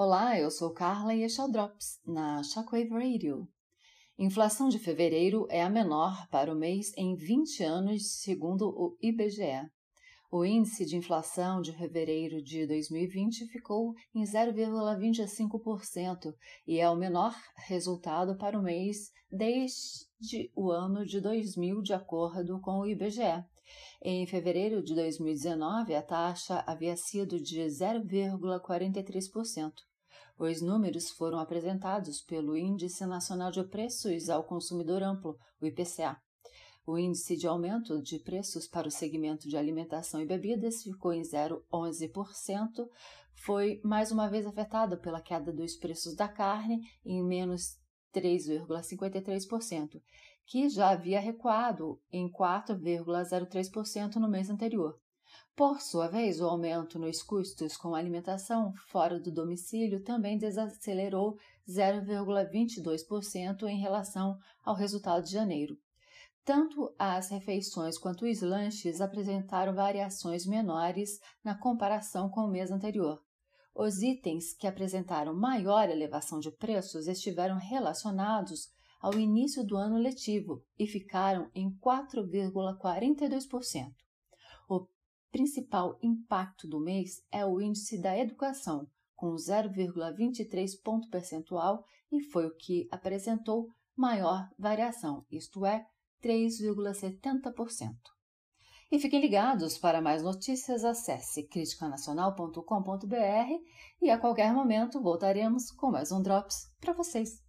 Olá, eu sou Carla e este é o Drops, na Shockwave Radio. Inflação de fevereiro é a menor para o mês em 20 anos, segundo o IBGE. O índice de inflação de fevereiro de 2020 ficou em 0,25% e é o menor resultado para o mês desde o ano de 2000, de acordo com o IBGE. Em fevereiro de 2019, a taxa havia sido de 0,43%. Os números foram apresentados pelo Índice Nacional de Preços ao Consumidor Amplo, o IPCA. O índice de aumento de preços para o segmento de alimentação e bebidas ficou em 0,11%, foi mais uma vez afetado pela queda dos preços da carne em menos 3,53%, que já havia recuado em 4,03% no mês anterior. Por sua vez, o aumento nos custos com alimentação fora do domicílio também desacelerou 0,22% em relação ao resultado de janeiro. Tanto as refeições quanto os lanches apresentaram variações menores na comparação com o mês anterior. Os itens que apresentaram maior elevação de preços estiveram relacionados ao início do ano letivo e ficaram em 4,42%. O principal impacto do mês é o índice da educação, com 0,23 ponto percentual e foi o que apresentou maior variação, isto é, 3,70%. E fiquem ligados para mais notícias, acesse criticanacional.com.br e a qualquer momento voltaremos com mais um Drops para vocês.